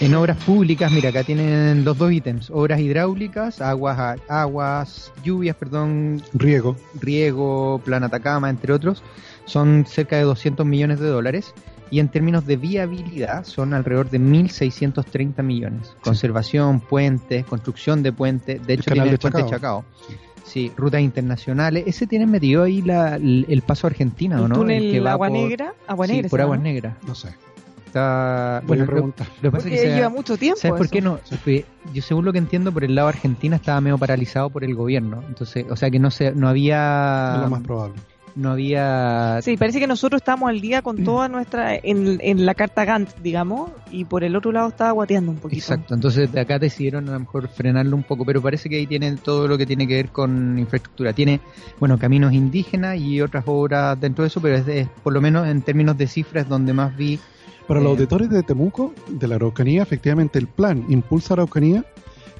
En obras públicas, mira, acá tienen los dos ítems, obras hidráulicas, aguas, aguas, lluvias, perdón. Riego. Riego, plan Atacama, entre otros. Son cerca de 200 millones de dólares. Y en términos de viabilidad son alrededor de 1.630 millones. Conservación, puentes, construcción de puentes. De hecho, tiene el puente Chacao. Sí, rutas internacionales. Ese tiene metido ahí la, el, paso a Argentina, ¿o no? túnel el Agua Negra? Agua Negra. Sí, por Agua Negra. No sé. Está, bueno, lo, lo pasa es que lleva mucho tiempo. ¿Sabes por qué no? Yo según lo que entiendo, por el lado Argentina estaba medio paralizado por el gobierno. Entonces, o sea que no se, no había... Es lo más probable no había... Sí, parece que nosotros estamos al día con toda nuestra, en, en la carta Gantt, digamos, y por el otro lado estaba guateando un poquito. Exacto, entonces de acá decidieron a lo mejor frenarlo un poco, pero parece que ahí tienen todo lo que tiene que ver con infraestructura. Tiene, bueno, caminos indígenas y otras obras dentro de eso, pero es, por lo menos en términos de cifras donde más vi... Para los eh, auditores de Temuco, de la Araucanía, efectivamente el plan Impulsa Araucanía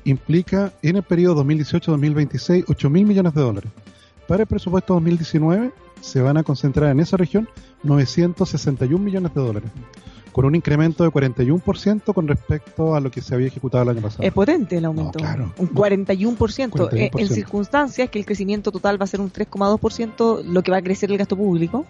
implica en el periodo 2018-2026 8 mil millones de dólares. Para el presupuesto 2019 se van a concentrar en esa región 961 millones de dólares, con un incremento de 41% con respecto a lo que se había ejecutado el año pasado. Es potente el aumento. Un 41%, eh, En, circunstancias que el crecimiento total va a ser un 3,2%, lo que va a crecer el gasto público.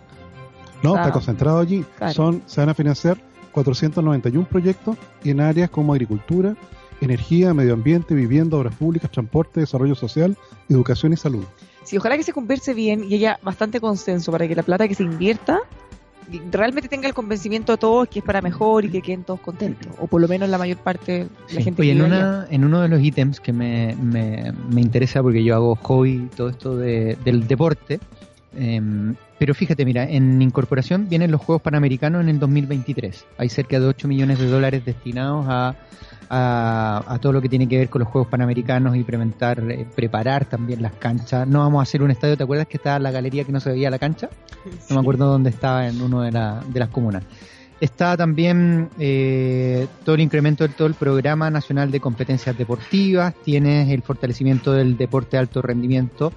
No, está, concentrado allí. Son, se van a financiar 491 proyectos en áreas como agricultura, energía, medio ambiente, vivienda, obras públicas, transporte, desarrollo social, educación y salud. Sí, ojalá que se converse bien y haya bastante consenso para que la plata que se invierta realmente tenga el convencimiento de todos que es para mejor y que queden todos contentos, o por lo menos la mayor parte de la gente. Oye, en, una, en uno de los ítems que me, me, me, interesa porque yo hago hobby todo esto de, del deporte, em, pero fíjate, mira, en incorporación vienen los Juegos Panamericanos en el 2023. Hay cerca de 8 millones de dólares destinados a a, todo lo que tiene que ver con los Juegos Panamericanos, implementar, eh, preparar también las canchas. No vamos a hacer un estadio, ¿te acuerdas que estaba la galería que no se veía la cancha? No me acuerdo dónde estaba en uno de, de las comunas. Está también eh, todo el incremento del todo el programa nacional de competencias deportivas, tienes el fortalecimiento del deporte de alto rendimiento,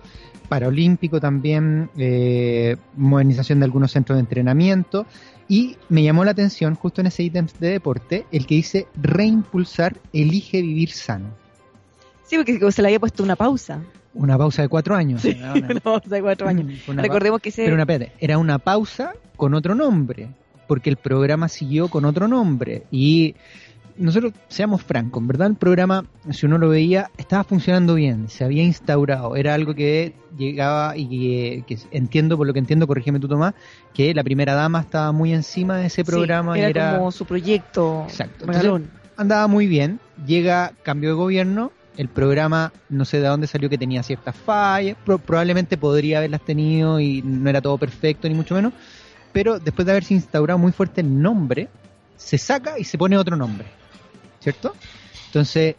paralímpico también, eh, modernización de algunos centros de entrenamiento y me llamó la atención, justo en ese ítem de deporte, el que dice reimpulsar, elige vivir sano. Sí, porque se le había puesto una pausa. Una pausa de cuatro años. Sí, *laughs* una, pausa de cuatro años. Recordemos que Pero una, era una pausa con otro nombre, porque el programa siguió con otro nombre. Y nosotros, seamos francos, ¿verdad? El programa, si uno lo veía, estaba funcionando bien, se había instaurado, era algo que llegaba y que, entiendo, por lo que entiendo, corrígeme tú Tomás, que la primera dama estaba muy encima de ese programa. era, como su proyecto. Exacto. andaba muy bien, llega cambio de gobierno, el programa, no sé de dónde salió que tenía ciertas fallas, probablemente podría haberlas tenido y no era todo perfecto, ni mucho menos, pero después de haberse instaurado muy fuerte el nombre, se saca y se pone otro nombre ¿cierto? Entonces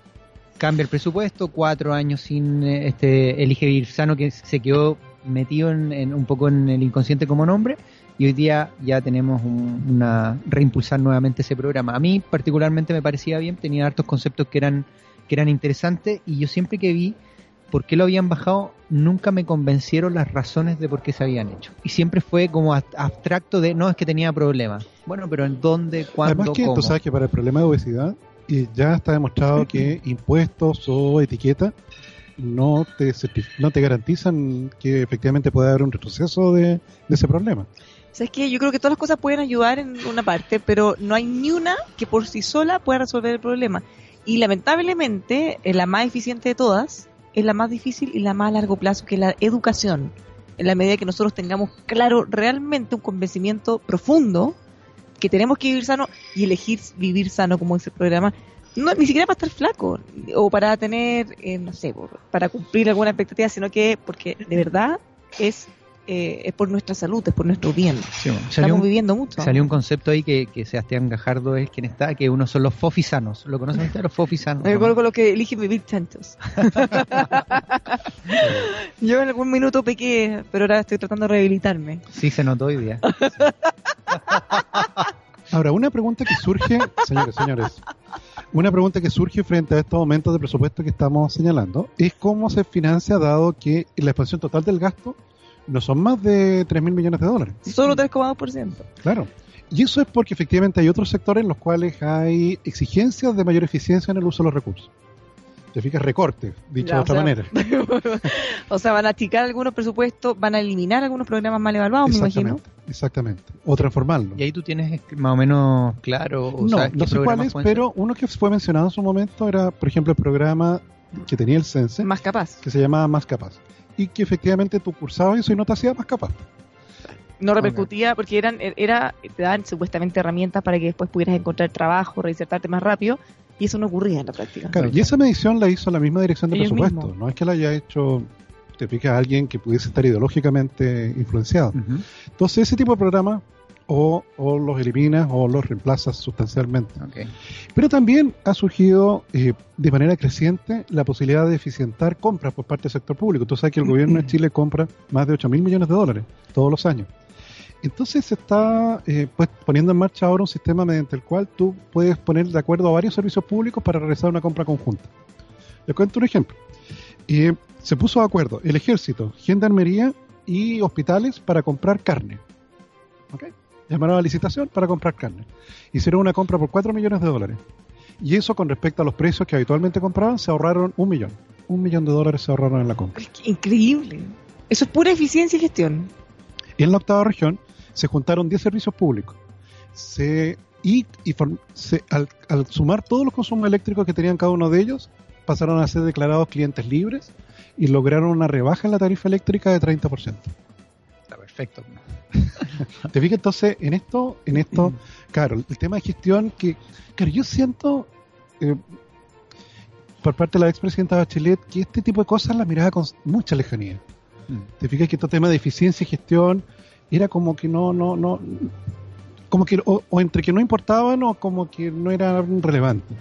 cambia el presupuesto, cuatro años sin eh, este elige vivir sano que se quedó metido en, un poco en el inconsciente como nombre y hoy día ya tenemos una reimpulsar nuevamente ese programa. A mí particularmente me parecía bien, tenía hartos conceptos que eran que eran interesantes y yo siempre que vi por qué lo habían bajado nunca me convencieron las razones de por qué se habían hecho. Y siempre fue como abstracto de no es que tenía problemas. Bueno, pero en dónde, cuándo, Además que tú sabes que para el problema de obesidad y ya está demostrado que impuestos o etiqueta no te no te garantizan que efectivamente pueda haber un retroceso de, ese problema. ¿Sabes que Yo creo que todas las cosas pueden ayudar en una parte, pero no hay ni una que por sí sola pueda resolver el problema. Y lamentablemente, eh, la más eficiente de todas es la más difícil y la más a largo plazo, que es la educación. En la medida que nosotros tengamos claro realmente un convencimiento profundo que tenemos que vivir sano y elegir vivir sano, como dice el programa, no, ni siquiera para estar flaco o para tener, eh, no sé, para cumplir alguna expectativa, sino que porque de verdad es eh, es por nuestra salud, es por nuestro bien. Estamos viviendo mucho. Salió un concepto ahí que, que Sebastián Gajardo es quien está, que uno son los fofisanos. ¿Lo conocen ustedes, los fofisanos? Me acuerdo con los que eligen vivir tantos. *laughs* Yo en algún minuto pequé, pero ahora estoy tratando de rehabilitarme. Sí, se notó hoy día. *laughs* Ahora, una pregunta que surge, señores, señores, una pregunta que surge frente a estos aumentos de presupuesto que estamos señalando es cómo se financia dado que la expansión total del gasto no son más de 3 mil millones de dólares. Solo 3,2%. Claro. Y eso es porque efectivamente hay otros sectores en los cuales hay exigencias de mayor eficiencia en el uso de los recursos. Te fijas recortes, dicho de otra manera. *laughs* o sea, van a achicar algunos presupuestos, van a eliminar algunos programas mal evaluados, me imagino. Exactamente. O transformarlos. Y ahí tú tienes más o menos claro. no, no sé cuáles, pero uno que fue mencionado en su momento era, por ejemplo, el programa que tenía el CENSE. Más capaz. Que se llamaba Más capaz y que efectivamente tú cursabas eso y no te hacías más capaz. No repercutía porque eran era te dan supuestamente herramientas para que después pudieras encontrar trabajo, reinsertarte más rápido y eso no ocurría en la práctica. Claro, y esa medición la hizo la misma dirección de presupuesto, no es que la haya hecho te fijas alguien que pudiese estar ideológicamente influenciado. Entonces ese tipo de programa o, los eliminas o los reemplazas sustancialmente. Pero también ha surgido eh, de manera creciente la posibilidad de eficientar compras por parte del sector público. Tú sabes que el gobierno de Chile compra más de 8 mil millones de dólares todos los años. Entonces se está eh, pues, poniendo en marcha ahora un sistema mediante el cual tú puedes poner de acuerdo a varios servicios públicos para realizar una compra conjunta. Les cuento un ejemplo. Eh, se puso de acuerdo el ejército, gendarmería y hospitales para comprar carne. ¿Okay? Llamaron a licitación para comprar carne. Hicieron una compra por 4 millones de dólares. Y eso con respecto a los precios que habitualmente compraban, se ahorraron un millón. Un millón de dólares se ahorraron en la compra. Increíble. Eso es pura eficiencia y gestión. Y en la octava región se juntaron 10 servicios públicos. Se, y, al, al sumar todos los consumos eléctricos que tenían cada uno de ellos, pasaron a ser declarados clientes libres y lograron una rebaja en la tarifa eléctrica de 30%. Perfecto. *laughs* Te fijas entonces en esto, en esto, claro, el tema de gestión que, claro, yo siento eh, por parte de la expresidenta Bachelet que este tipo de cosas las miraba con mucha lejanía. Mm. Te fijas que estos temas de eficiencia y gestión era como que no, no, no, como que o, o entre que no importaban o como que no eran relevantes.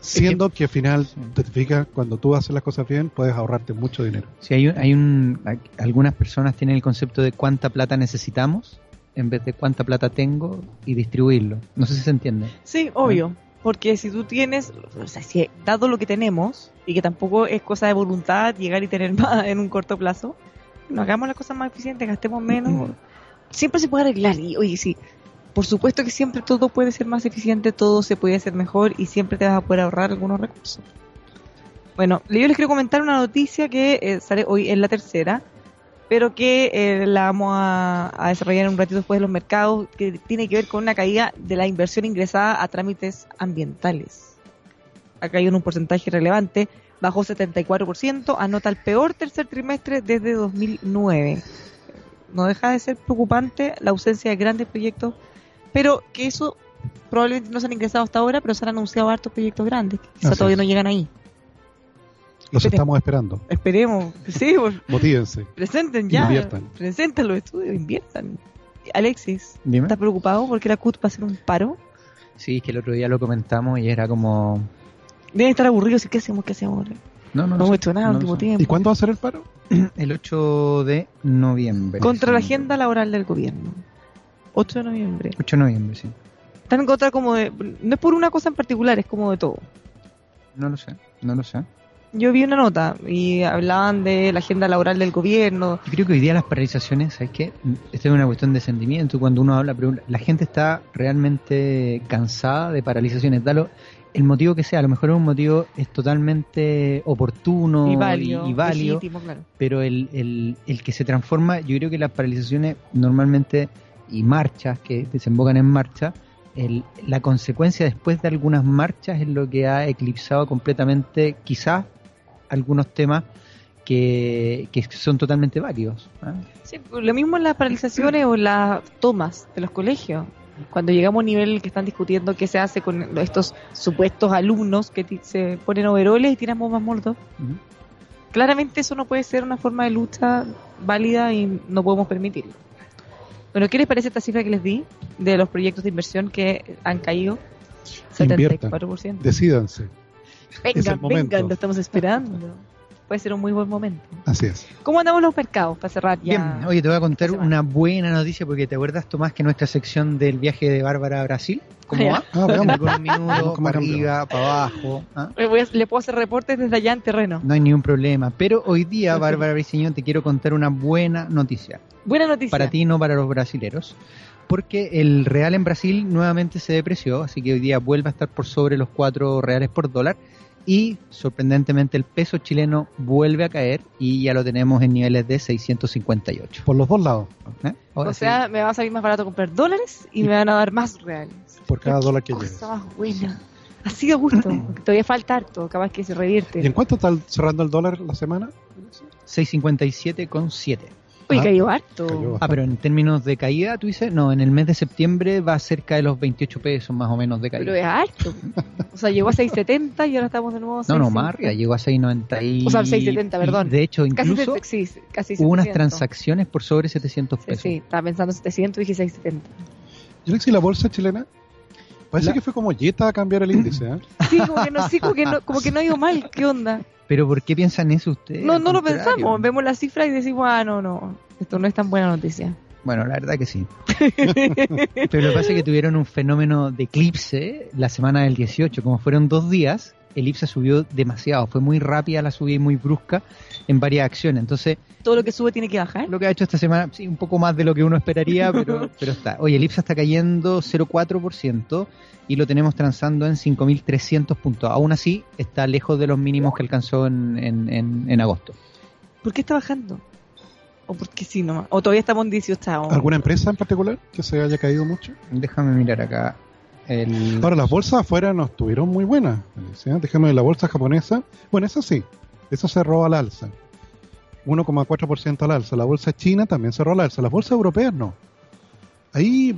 Siendo que, al final, te fijas, cuando tú haces las cosas bien, puedes ahorrarte mucho dinero. Sí, hay, hay un, algunas personas tienen el concepto de cuánta plata necesitamos en vez de cuánta plata tengo y distribuirlo. No sé si se entiende. Sí, obvio. Porque si tú tienes, o sea, si dado lo que tenemos, y que tampoco es cosa de voluntad llegar y tener *laughs* más en un corto plazo, no hagamos las cosas más eficientes, gastemos menos. Siempre se puede arreglar. Y oye, sí, por supuesto que siempre todo puede ser más eficiente, todo se puede hacer mejor y siempre te vas a poder ahorrar algunos recursos. Bueno, yo les quiero comentar una noticia que eh, sale hoy en la tercera, pero que eh, la vamos a, desarrollar en un ratito después de los mercados, que tiene que ver con una caída de la inversión ingresada a trámites ambientales. Ha caído en un porcentaje relevante, bajó 74%, anota el peor tercer trimestre desde 2009. No deja de ser preocupante la ausencia de grandes proyectos pero que eso probablemente no se han ingresado hasta ahora, pero se han anunciado hartos proyectos grandes, que quizá todavía no llegan ahí. Los estamos esperando. Esperemos, *laughs* sí. Motívense. Presenten ya. Inviertan. Presenten los estudios, inviertan. Alexis, ¿estás preocupado porque la CUT va a hacer un paro? Sí, es que el otro día lo comentamos y era como... Deben estar aburridos y ¿qué hacemos? ¿Qué hacemos? No, no, No lo hemos hecho nada No último sé. tiempo. ¿Y cuándo va a ser el paro? *clears throat* El 8 de noviembre. Contra la no agenda laboral del gobierno. 8 de noviembre. equivoco. 8 de noviembre, sí. Están en contra como de... No es por una cosa en particular, es como de todo. No lo sé, no lo sé. Yo vi una nota y hablaban de la agenda laboral del gobierno. Yo creo que hoy día las paralizaciones, ¿sabes qué? Esta es una cuestión de sentimiento cuando uno habla, pero la gente está realmente cansada de paralizaciones. Dalo el motivo que sea, a lo mejor un motivo es totalmente oportuno y válido, y válido, legítimo, claro. pero el, el, el que se transforma, yo creo que las paralizaciones normalmente y marchas que desembocan en marcha, el, la consecuencia después de algunas marchas es lo que ha eclipsado completamente quizás algunos temas que, que son totalmente válidos. ¿ah? Sí, lo mismo en las paralizaciones o en las tomas de los colegios. Cuando llegamos a un nivel que están discutiendo qué se hace con estos supuestos alumnos que se ponen overoles y tiran bombas molotov. Ujú. Claramente eso no puede ser una forma de lucha válida y no podemos permitirlo. Bueno, ¿qué les parece esta cifra que les di de los proyectos de inversión que han caído? Inviertan. 74%. Decídanse. es el Vengan, momento. vengan, lo estamos esperando. *laughs* Puede ser un muy buen momento. Así es. ¿Cómo andamos los mercados para cerrar ya? Bien, oye, te voy a contar una buena noticia porque te acuerdas, Tomás, que nuestra sección del viaje de Bárbara a Brasil, ¿cómo Ya. va? Ah, veamos. Con un minuto, ¿Cómo para arriba, para abajo. ¿ah? Voy a- le puedo hacer reportes desde allá en terreno. No hay ningún problema. Pero hoy día, Bárbara Briceño, te quiero contar una buena noticia. Buena noticia. Para ti, no para los brasileros. Porque el real en Brasil nuevamente se depreció, así que hoy día vuelve a estar por sobre los 4 reales por dólar. Y sorprendentemente el peso chileno vuelve a caer y ya lo tenemos en niveles de 658. Por los dos lados. ¿eh? Ahora O sí. sea, me va a salir más barato comprar dólares y me van a dar más reales. Por cada dólar que lleves. más buena. Así de gusto. *clears throat* todavía falta harto. Capaz que se revierte. ¿Y en cuánto está cerrando el dólar la semana? 657,7. Oye, Ah, cayó harto. cayó. Ah, pero en términos de caída, tú dices, no, en el mes de septiembre va cerca de los 28 pesos más o menos de Pero caída. es harto. O sea, llegó a 6.70 y ahora estamos de nuevo a No, no, 6.50. más llegó a 6.90 y... O sea, 6.70, perdón. y De hecho, Casi, incluso sí, casi hubo unas 700. transacciones por sobre 700 Sí, pesos. sí, estaba pensando 700 y dije 670. Yo le la bolsa chilena. Parece La- que fue como Jetta a cambiar el índice. ¿eh? Sí, como que no, sí, como que no, como que no ha ido mal. ¿Qué onda? Pero ¿por qué piensan eso ustedes? No, no lo pensamos. Vemos la cifra y decimos, ah, no, no. Esto no es tan buena noticia. Bueno, la verdad que sí. *laughs* Pero lo que pasa es que tuvieron un fenómeno de eclipse la semana del 18. Como fueron dos días, el IPSA subió demasiado. Fue muy rápida la subida y muy brusca en varias acciones. Entonces, Todo lo que sube tiene que bajar. lo que ha hecho esta semana, sí, un poco más de lo que uno esperaría, *laughs* pero, pero está. Oye, el IPSA está cayendo 0,4% y lo tenemos transando en 5.300 puntos. Aún así, está lejos de los mínimos que alcanzó en, en, en, en agosto. ¿Por qué está bajando? ¿O porque sí nomás? ¿O todavía estamos en 18? ¿Alguna empresa en particular que se haya caído mucho? Déjame mirar acá. El... Ahora, las bolsas afuera no estuvieron muy buenas. Alicia. Déjame ver la bolsa japonesa. Bueno, eso sí, eso cerró al alza. 1,4% al alza. La bolsa china también cerró al alza. Las bolsas europeas no. Ahí,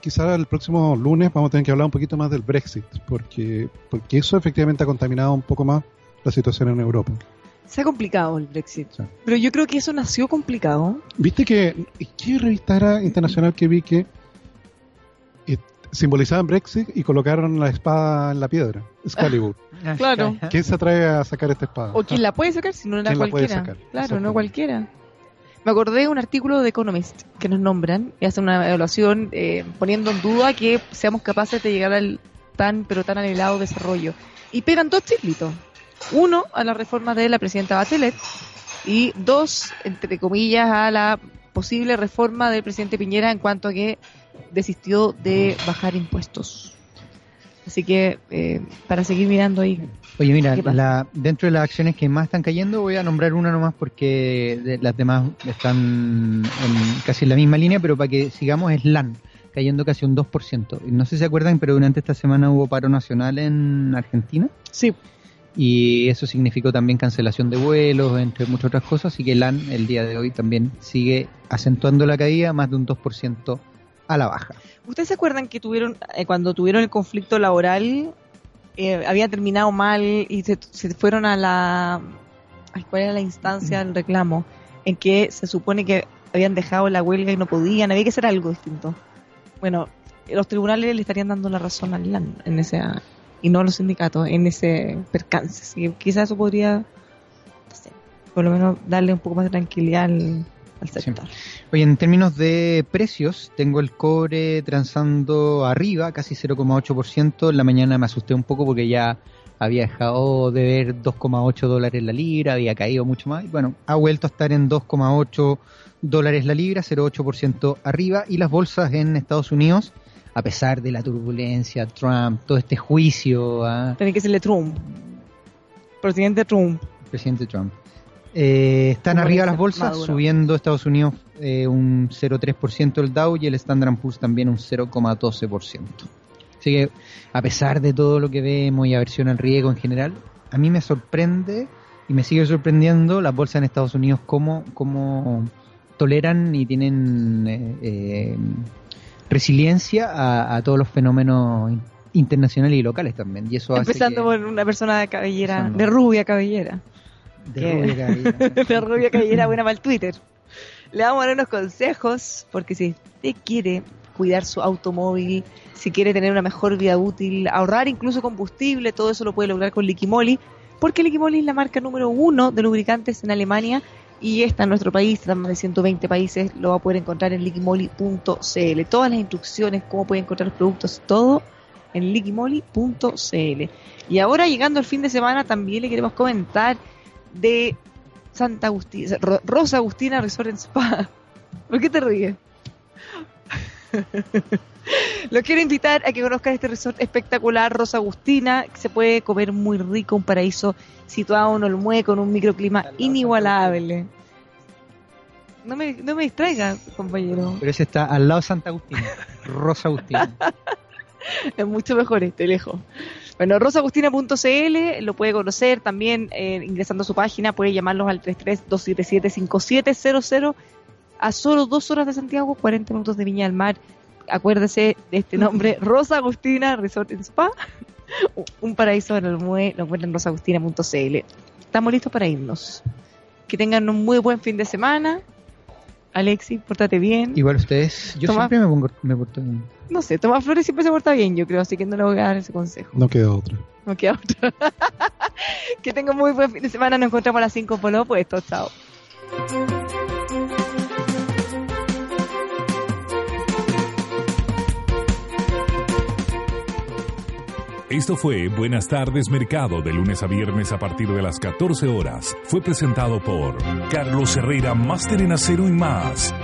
quizá el próximo lunes vamos a tener que hablar un poquito más del Brexit, porque, porque eso efectivamente ha contaminado un poco más la situación en Europa. Se ha complicado el Brexit. Sí. Pero yo creo que eso nació complicado. Viste que, ¿qué revista era internacional que vi que simbolizaban Brexit y colocaron la espada en la piedra? Excalibur. *laughs* Claro. ¿Quién se atreve a sacar esta espada? O quién la puede sacar si no era ¿Quién la puede cualquiera. sacar? Claro, no cualquiera. Me acordé de un artículo de Economist que nos nombran y hacen una evaluación eh, poniendo en duda que seamos capaces de llegar al tan, pero tan anhelado desarrollo. Y pegan dos chiflitos. Uno, a la reforma de la presidenta Bachelet y dos, entre comillas, a la posible reforma del presidente Piñera en cuanto a que desistió de bajar impuestos. Así que, eh, para seguir mirando ahí, Oye, mira, la, dentro de las acciones que más están cayendo, voy a nombrar una nomás porque de- las demás están en casi en la misma línea, pero para que sigamos es LAN, cayendo casi un 2%. Y No sé si se acuerdan, pero durante esta semana hubo paro nacional en Argentina sí, y eso significó también cancelación de vuelos, entre muchas otras cosas, así que LAN el día de hoy también sigue acentuando la caída, más de un 2% a la baja. ¿Ustedes se acuerdan que tuvieron, eh, cuando tuvieron el conflicto laboral, eh, había terminado mal y se, se fueron a la... ay, ¿Cuál era la instancia del reclamo? En que se supone que habían dejado la huelga y no podían, había que hacer algo distinto. Bueno, los tribunales le estarían dando la razón al LAN en ese, y no a los sindicatos, en ese percance. Así que quizás eso podría por lo menos darle un poco más de tranquilidad al, sector. Oye, en términos de precios, tengo el cobre transando arriba, casi 0,8%. En la mañana me asusté un poco porque ya había dejado de ver 2,8 dólares la libra, había caído mucho más. Y bueno, ha vuelto a estar en 2,8 dólares la libra, 0,8% arriba. Y las bolsas en Estados Unidos, a pesar de la turbulencia, Trump, todo este juicio. ¿ah? Tiene que serle Trump. Presidente Trump. Presidente Trump. Eh, están arriba las bolsas, subiendo Estados Unidos eh, un 0,3% el Dow y el Standard Poor's también un 0,12%. Así que, a pesar de todo lo que vemos y aversión al riesgo en general, a mí me sorprende y me sigue sorprendiendo las bolsas en Estados Unidos cómo, cómo toleran y tienen eh, resiliencia a, todos los fenómenos internacionales y locales también. Y eso Empezando por una persona de cabellera, de rubia cabellera. De rubia cabellera. *laughs* de rubia cabellera buena para el Twitter. Le vamos a dar unos consejos, porque si usted quiere cuidar su automóvil, si quiere tener una mejor vida útil, ahorrar incluso combustible, todo eso lo puede lograr con Liquimoli, porque Liquimoli es la marca número uno de lubricantes en Alemania y está en nuestro país, está en más de 120 países, lo va a poder encontrar en liquimoli.cl. Todas las instrucciones, cómo puede encontrar los productos, todo en liquimoli.cl. Y ahora llegando el fin de semana también le queremos comentar de Santa Agustina, Rosa Agustina Resort Spa. *laughs* ¿Por qué te ríes? *laughs* Los quiero invitar a que conozcan este resort espectacular, Rosa Agustina, que se puede comer muy rico, un paraíso situado en Olmué con un microclima inigualable. No me, no me distraiga, compañero. Pero ese está al lado de Santa Agustina, Rosa Agustina. *laughs* es mucho mejor este, lejos. Bueno, rosaagustina.cl lo puede conocer también eh, ingresando a su página, puede llamarlos al 33-277-5700 a solo dos horas de Santiago, 40 minutos de Viña del Mar. Acuérdese de este nombre, *laughs* Rosa Agustina Resort and Spa, *laughs* un paraíso en el MUE, lo encuentran en rosaagustina.cl. Estamos listos para irnos. Que tengan un muy buen fin de semana. Alexi, pórtate bien. Igual ustedes. Yo siempre me, pongo, me porto bien. No sé, Tomás Flores siempre se porta bien, yo creo, así que no le voy a dar ese consejo. No queda otra. No queda otra. *laughs* que tengan muy buen fin de semana. Nos encontramos a las 5 por lo opuesto. Chao. Esto fue Buenas tardes Mercado de lunes a viernes a partir de las 14 horas. Fue presentado por Carlos Herrera, Máster en Acero y más.